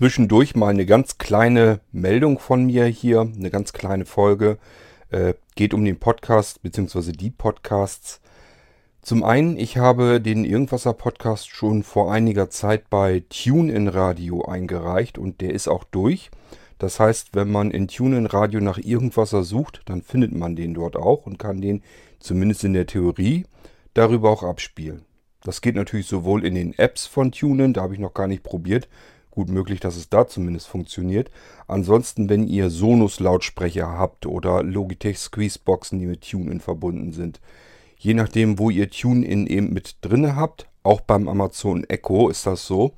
zwischendurch mal eine ganz kleine Meldung von mir hier, eine ganz kleine Folge. Äh, geht um den Podcast bzw. die Podcasts. Zum einen, ich habe den Irgendwasser Podcast schon vor einiger Zeit bei TuneIn Radio eingereicht und der ist auch durch. Das heißt, wenn man in TuneIn Radio nach Irgendwasser sucht, dann findet man den dort auch und kann den zumindest in der Theorie darüber auch abspielen. Das geht natürlich sowohl in den Apps von TuneIn, da habe ich noch gar nicht probiert. Gut möglich, dass es da zumindest funktioniert. Ansonsten, wenn ihr Sonos-Lautsprecher habt oder Logitech Squeezeboxen, die mit TuneIn verbunden sind, je nachdem, wo ihr TuneIn eben mit drin habt, auch beim Amazon Echo ist das so,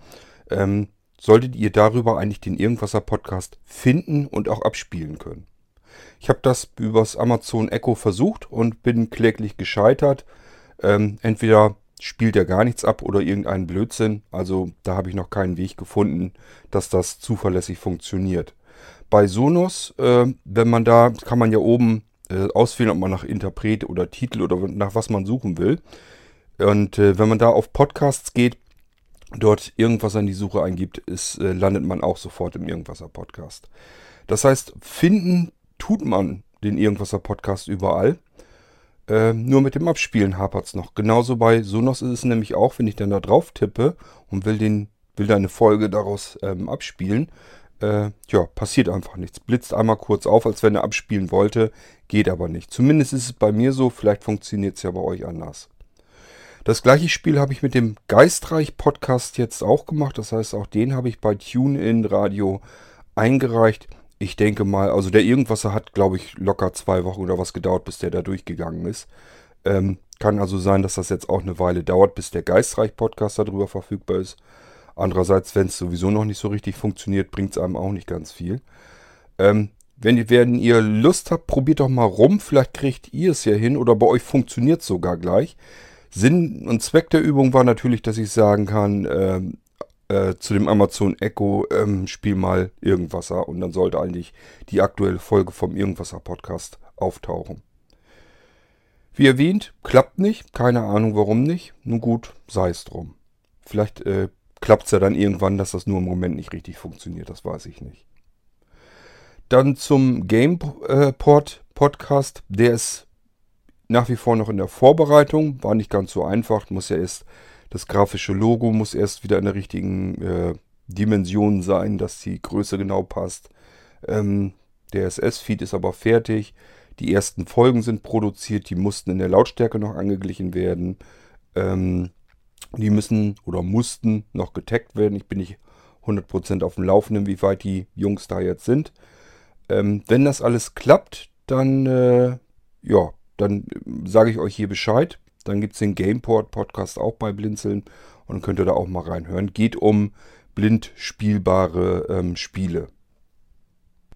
ähm, solltet ihr darüber eigentlich den Irgendwasser Podcast finden und auch abspielen können. Ich habe das übers Amazon Echo versucht und bin kläglich gescheitert. Ähm, entweder spielt er gar nichts ab oder irgendeinen Blödsinn. Also da habe ich noch keinen Weg gefunden, dass das zuverlässig funktioniert. Bei Sonos, äh, wenn man da, kann man ja oben äh, auswählen, ob man nach Interpret oder Titel oder nach was man suchen will. Und äh, wenn man da auf Podcasts geht, dort irgendwas an die Suche eingibt, ist, äh, landet man auch sofort im Irgendwasser Podcast. Das heißt, finden tut man den Irgendwasser Podcast überall. Äh, nur mit dem Abspielen hapert es noch. Genauso bei Sonos ist es nämlich auch, wenn ich dann da drauf tippe und will, den, will da eine Folge daraus ähm, abspielen, äh, ja, passiert einfach nichts. Blitzt einmal kurz auf, als wenn er abspielen wollte, geht aber nicht. Zumindest ist es bei mir so, vielleicht funktioniert es ja bei euch anders. Das gleiche Spiel habe ich mit dem Geistreich Podcast jetzt auch gemacht. Das heißt, auch den habe ich bei TuneIn Radio eingereicht. Ich denke mal, also der Irgendwasser hat, glaube ich, locker zwei Wochen oder was gedauert, bis der da durchgegangen ist. Ähm, kann also sein, dass das jetzt auch eine Weile dauert, bis der Geistreich-Podcast darüber verfügbar ist. Andererseits, wenn es sowieso noch nicht so richtig funktioniert, bringt es einem auch nicht ganz viel. Ähm, wenn, wenn ihr Lust habt, probiert doch mal rum. Vielleicht kriegt ihr es ja hin oder bei euch funktioniert es sogar gleich. Sinn und Zweck der Übung war natürlich, dass ich sagen kann, ähm, äh, zu dem Amazon Echo, ähm, spiel mal Irgendwasser und dann sollte eigentlich die aktuelle Folge vom Irgendwasser Podcast auftauchen. Wie erwähnt, klappt nicht, keine Ahnung warum nicht, nun gut, sei es drum. Vielleicht äh, klappt es ja dann irgendwann, dass das nur im Moment nicht richtig funktioniert, das weiß ich nicht. Dann zum Gameport Podcast, der ist nach wie vor noch in der Vorbereitung, war nicht ganz so einfach, muss ja erst das grafische Logo muss erst wieder in der richtigen äh, Dimension sein, dass die Größe genau passt. Ähm, der SS-Feed ist aber fertig. Die ersten Folgen sind produziert, die mussten in der Lautstärke noch angeglichen werden. Ähm, die müssen oder mussten noch getaggt werden. Ich bin nicht 100% auf dem Laufenden, wie weit die Jungs da jetzt sind. Ähm, wenn das alles klappt, dann, äh, ja, dann sage ich euch hier Bescheid. Dann gibt es den Gameport Podcast auch bei Blinzeln und könnt ihr da auch mal reinhören. Geht um blind spielbare ähm, Spiele.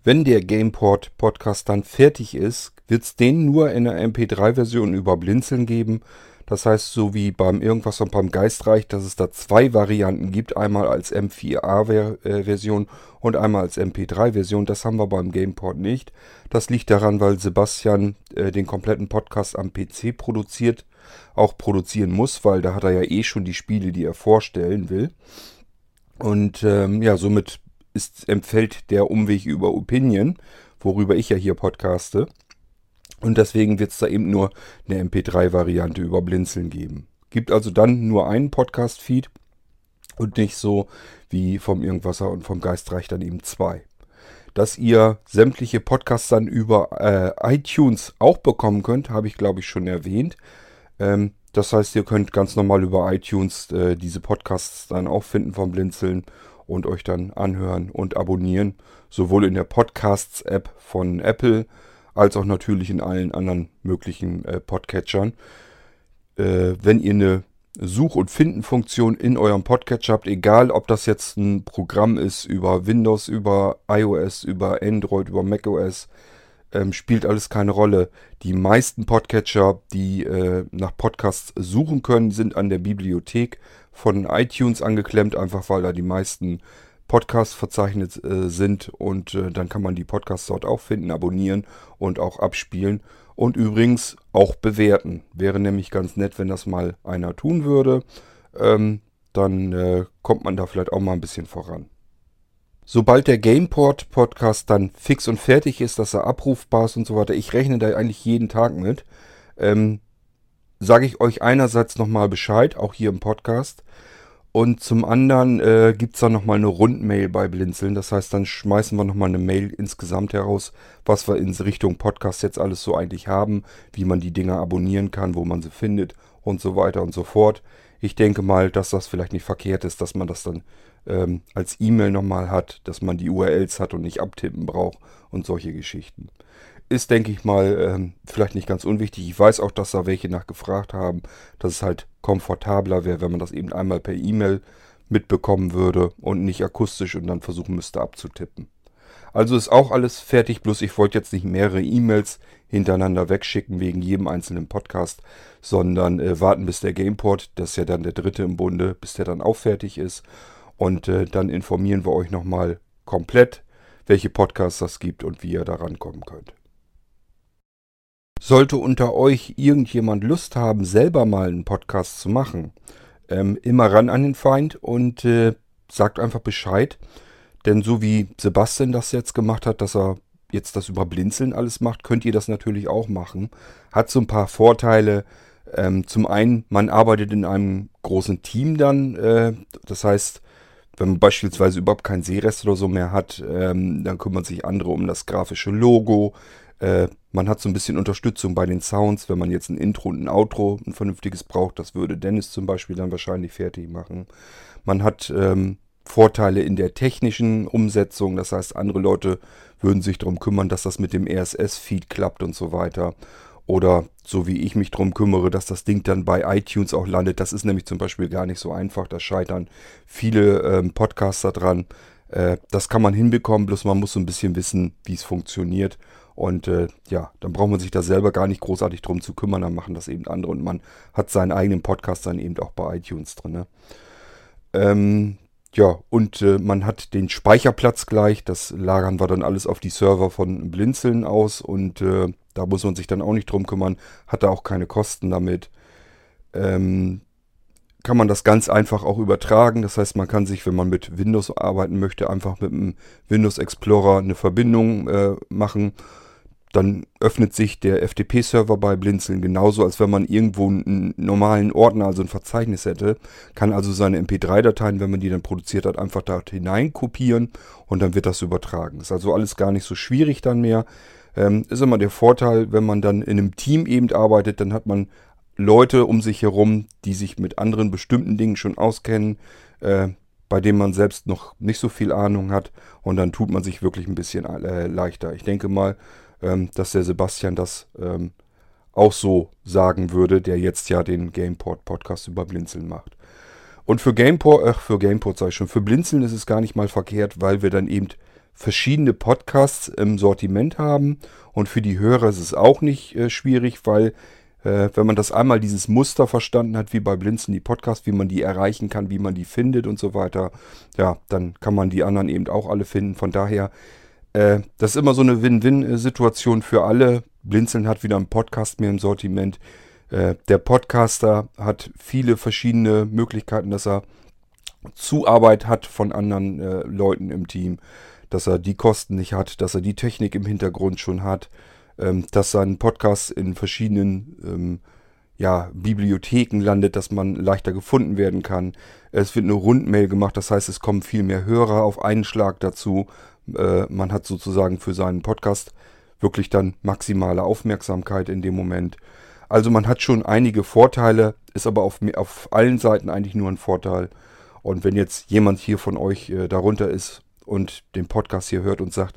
Wenn der Gameport Podcast dann fertig ist, wird es den nur in der MP3-Version über Blinzeln geben. Das heißt, so wie beim Irgendwas und beim Geistreich, dass es da zwei Varianten gibt. Einmal als M4A-Version und einmal als MP3-Version. Das haben wir beim Gameport nicht. Das liegt daran, weil Sebastian äh, den kompletten Podcast am PC produziert auch produzieren muss, weil da hat er ja eh schon die Spiele, die er vorstellen will. Und ähm, ja, somit ist, empfällt der Umweg über Opinion, worüber ich ja hier podcaste. Und deswegen wird es da eben nur eine MP3-Variante über Blinzeln geben. Gibt also dann nur einen Podcast-Feed und nicht so wie vom Irgendwasser und vom Geistreich dann eben zwei. Dass ihr sämtliche Podcasts dann über äh, iTunes auch bekommen könnt, habe ich glaube ich schon erwähnt. Ähm, das heißt, ihr könnt ganz normal über iTunes äh, diese Podcasts dann auch finden vom Blinzeln und euch dann anhören und abonnieren. Sowohl in der Podcasts-App von Apple als auch natürlich in allen anderen möglichen äh, Podcatchern. Äh, wenn ihr eine Such- und Finden-Funktion in eurem Podcatcher habt, egal ob das jetzt ein Programm ist über Windows, über iOS, über Android, über macOS, ähm, spielt alles keine Rolle. Die meisten Podcatcher, die äh, nach Podcasts suchen können, sind an der Bibliothek von iTunes angeklemmt, einfach weil da die meisten Podcasts verzeichnet äh, sind und äh, dann kann man die Podcasts dort auch finden, abonnieren und auch abspielen und übrigens auch bewerten. Wäre nämlich ganz nett, wenn das mal einer tun würde. Ähm, dann äh, kommt man da vielleicht auch mal ein bisschen voran. Sobald der Gameport Podcast dann fix und fertig ist, dass er abrufbar ist und so weiter, ich rechne da eigentlich jeden Tag mit, ähm, sage ich euch einerseits nochmal Bescheid, auch hier im Podcast. Und zum anderen äh, gibt es dann nochmal eine Rundmail bei Blinzeln. Das heißt, dann schmeißen wir nochmal eine Mail insgesamt heraus, was wir in Richtung Podcast jetzt alles so eigentlich haben, wie man die Dinger abonnieren kann, wo man sie findet und so weiter und so fort. Ich denke mal, dass das vielleicht nicht verkehrt ist, dass man das dann ähm, als E-Mail nochmal hat, dass man die URLs hat und nicht abtippen braucht und solche Geschichten ist, denke ich mal, ähm, vielleicht nicht ganz unwichtig. Ich weiß auch, dass da welche nachgefragt haben, dass es halt komfortabler wäre, wenn man das eben einmal per E-Mail mitbekommen würde und nicht akustisch und dann versuchen müsste abzutippen. Also ist auch alles fertig, bloß ich wollte jetzt nicht mehrere E-Mails hintereinander wegschicken wegen jedem einzelnen Podcast, sondern äh, warten bis der Gameport, das ist ja dann der dritte im Bunde, bis der dann auch fertig ist. Und äh, dann informieren wir euch nochmal komplett, welche Podcasts das gibt und wie ihr da rankommen könnt. Sollte unter euch irgendjemand Lust haben, selber mal einen Podcast zu machen, ähm, immer ran an den Feind und äh, sagt einfach Bescheid. Denn so wie Sebastian das jetzt gemacht hat, dass er jetzt das über Blinzeln alles macht, könnt ihr das natürlich auch machen. Hat so ein paar Vorteile. Ähm, zum einen, man arbeitet in einem großen Team dann. Äh, das heißt, wenn man beispielsweise überhaupt kein Seerest oder so mehr hat, ähm, dann kümmern sich andere um das grafische Logo. Äh, man hat so ein bisschen Unterstützung bei den Sounds, wenn man jetzt ein Intro und ein Outro, ein vernünftiges braucht. Das würde Dennis zum Beispiel dann wahrscheinlich fertig machen. Man hat ähm, Vorteile in der technischen Umsetzung. Das heißt, andere Leute würden sich darum kümmern, dass das mit dem RSS-Feed klappt und so weiter. Oder so wie ich mich darum kümmere, dass das Ding dann bei iTunes auch landet. Das ist nämlich zum Beispiel gar nicht so einfach. Da scheitern viele ähm, Podcaster dran. Äh, das kann man hinbekommen, bloß man muss so ein bisschen wissen, wie es funktioniert. Und äh, ja, dann braucht man sich da selber gar nicht großartig drum zu kümmern, dann machen das eben andere und man hat seinen eigenen Podcast dann eben auch bei iTunes drin. Ne? Ähm, ja, und äh, man hat den Speicherplatz gleich, das lagern wir dann alles auf die Server von Blinzeln aus und äh, da muss man sich dann auch nicht drum kümmern, hat da auch keine Kosten damit. Ähm, kann man das ganz einfach auch übertragen. Das heißt, man kann sich, wenn man mit Windows arbeiten möchte, einfach mit dem Windows Explorer eine Verbindung äh, machen dann öffnet sich der FTP-Server bei Blinzeln genauso, als wenn man irgendwo einen normalen Ordner, also ein Verzeichnis hätte. Kann also seine MP3-Dateien, wenn man die dann produziert hat, einfach dort hinein kopieren und dann wird das übertragen. Ist also alles gar nicht so schwierig dann mehr. Ähm, ist immer der Vorteil, wenn man dann in einem Team eben arbeitet, dann hat man Leute um sich herum, die sich mit anderen bestimmten Dingen schon auskennen, äh, bei denen man selbst noch nicht so viel Ahnung hat und dann tut man sich wirklich ein bisschen äh, leichter. Ich denke mal, ähm, dass der Sebastian das ähm, auch so sagen würde, der jetzt ja den Gameport Podcast über Blinzeln macht. Und für Gameport, ach, für Gameport sage ich schon, für Blinzeln ist es gar nicht mal verkehrt, weil wir dann eben verschiedene Podcasts im Sortiment haben. Und für die Hörer ist es auch nicht äh, schwierig, weil äh, wenn man das einmal dieses Muster verstanden hat, wie bei Blinzeln die Podcasts, wie man die erreichen kann, wie man die findet und so weiter, ja, dann kann man die anderen eben auch alle finden. Von daher äh, das ist immer so eine Win-Win-Situation für alle. Blinzeln hat wieder einen Podcast mehr im Sortiment. Äh, der Podcaster hat viele verschiedene Möglichkeiten, dass er Zuarbeit hat von anderen äh, Leuten im Team, dass er die Kosten nicht hat, dass er die Technik im Hintergrund schon hat, ähm, dass sein Podcast in verschiedenen ähm, ja, Bibliotheken landet, dass man leichter gefunden werden kann. Es wird eine Rundmail gemacht, das heißt, es kommen viel mehr Hörer auf einen Schlag dazu. Äh, man hat sozusagen für seinen Podcast wirklich dann maximale Aufmerksamkeit in dem Moment. Also man hat schon einige Vorteile, ist aber auf, auf allen Seiten eigentlich nur ein Vorteil. Und wenn jetzt jemand hier von euch äh, darunter ist und den Podcast hier hört und sagt,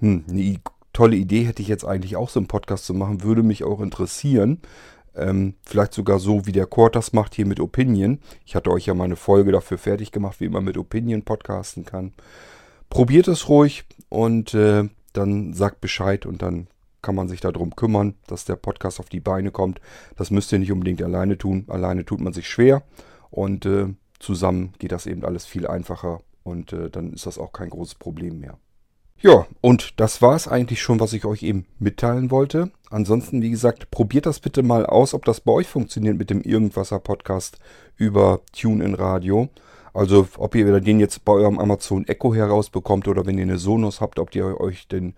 hm, eine tolle Idee hätte ich jetzt eigentlich auch so einen Podcast zu machen, würde mich auch interessieren. Ähm, vielleicht sogar so, wie der Cord das macht hier mit Opinion. Ich hatte euch ja mal eine Folge dafür fertig gemacht, wie man mit Opinion podcasten kann. Probiert es ruhig und äh, dann sagt Bescheid und dann kann man sich darum kümmern, dass der Podcast auf die Beine kommt. Das müsst ihr nicht unbedingt alleine tun. Alleine tut man sich schwer und äh, zusammen geht das eben alles viel einfacher und äh, dann ist das auch kein großes Problem mehr. Ja, und das war es eigentlich schon, was ich euch eben mitteilen wollte. Ansonsten, wie gesagt, probiert das bitte mal aus, ob das bei euch funktioniert mit dem Irgendwasser Podcast über TuneIn Radio. Also ob ihr den jetzt bei eurem Amazon Echo herausbekommt oder wenn ihr eine Sonos habt, ob ihr euch den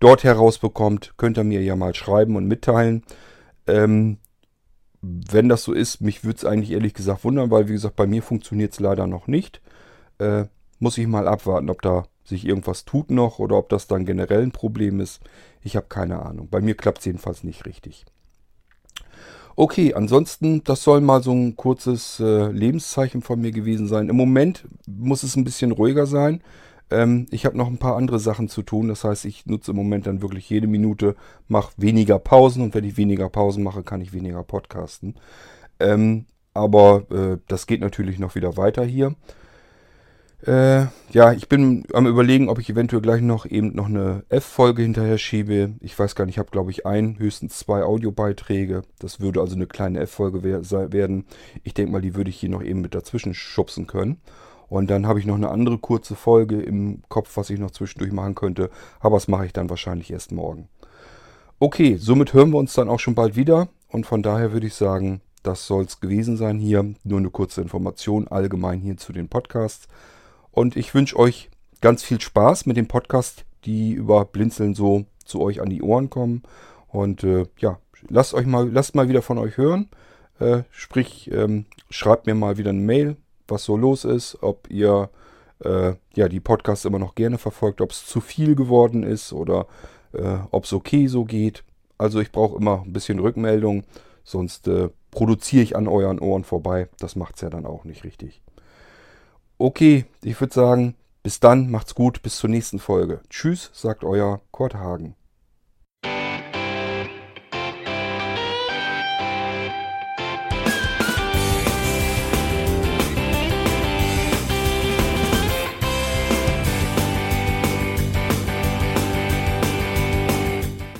dort herausbekommt, könnt ihr mir ja mal schreiben und mitteilen. Ähm, wenn das so ist, mich würde es eigentlich ehrlich gesagt wundern, weil wie gesagt, bei mir funktioniert es leider noch nicht. Äh, muss ich mal abwarten, ob da sich irgendwas tut noch oder ob das dann generell ein Problem ist. Ich habe keine Ahnung. Bei mir klappt es jedenfalls nicht richtig. Okay, ansonsten, das soll mal so ein kurzes äh, Lebenszeichen von mir gewesen sein. Im Moment muss es ein bisschen ruhiger sein. Ähm, ich habe noch ein paar andere Sachen zu tun. Das heißt, ich nutze im Moment dann wirklich jede Minute, mache weniger Pausen und wenn ich weniger Pausen mache, kann ich weniger podcasten. Ähm, aber äh, das geht natürlich noch wieder weiter hier. Äh, ja, ich bin am überlegen, ob ich eventuell gleich noch eben noch eine F-Folge hinterher schiebe. Ich weiß gar nicht, ich habe glaube ich ein, höchstens zwei Audiobeiträge. Das würde also eine kleine F-Folge werden. Ich denke mal, die würde ich hier noch eben mit dazwischen schubsen können. Und dann habe ich noch eine andere kurze Folge im Kopf, was ich noch zwischendurch machen könnte. Aber das mache ich dann wahrscheinlich erst morgen. Okay, somit hören wir uns dann auch schon bald wieder. Und von daher würde ich sagen, das soll es gewesen sein hier. Nur eine kurze Information allgemein hier zu den Podcasts. Und ich wünsche euch ganz viel Spaß mit dem Podcast, die über Blinzeln so zu euch an die Ohren kommen. Und äh, ja, lasst euch mal, lasst mal wieder von euch hören. Äh, sprich, ähm, schreibt mir mal wieder eine Mail was so los ist, ob ihr äh, ja, die Podcasts immer noch gerne verfolgt, ob es zu viel geworden ist oder äh, ob es okay so geht. Also ich brauche immer ein bisschen Rückmeldung, sonst äh, produziere ich an euren Ohren vorbei. Das macht es ja dann auch nicht richtig. Okay, ich würde sagen, bis dann, macht's gut, bis zur nächsten Folge. Tschüss, sagt euer Kurt Hagen.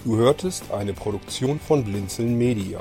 Du hörtest eine Produktion von Blinzeln Media.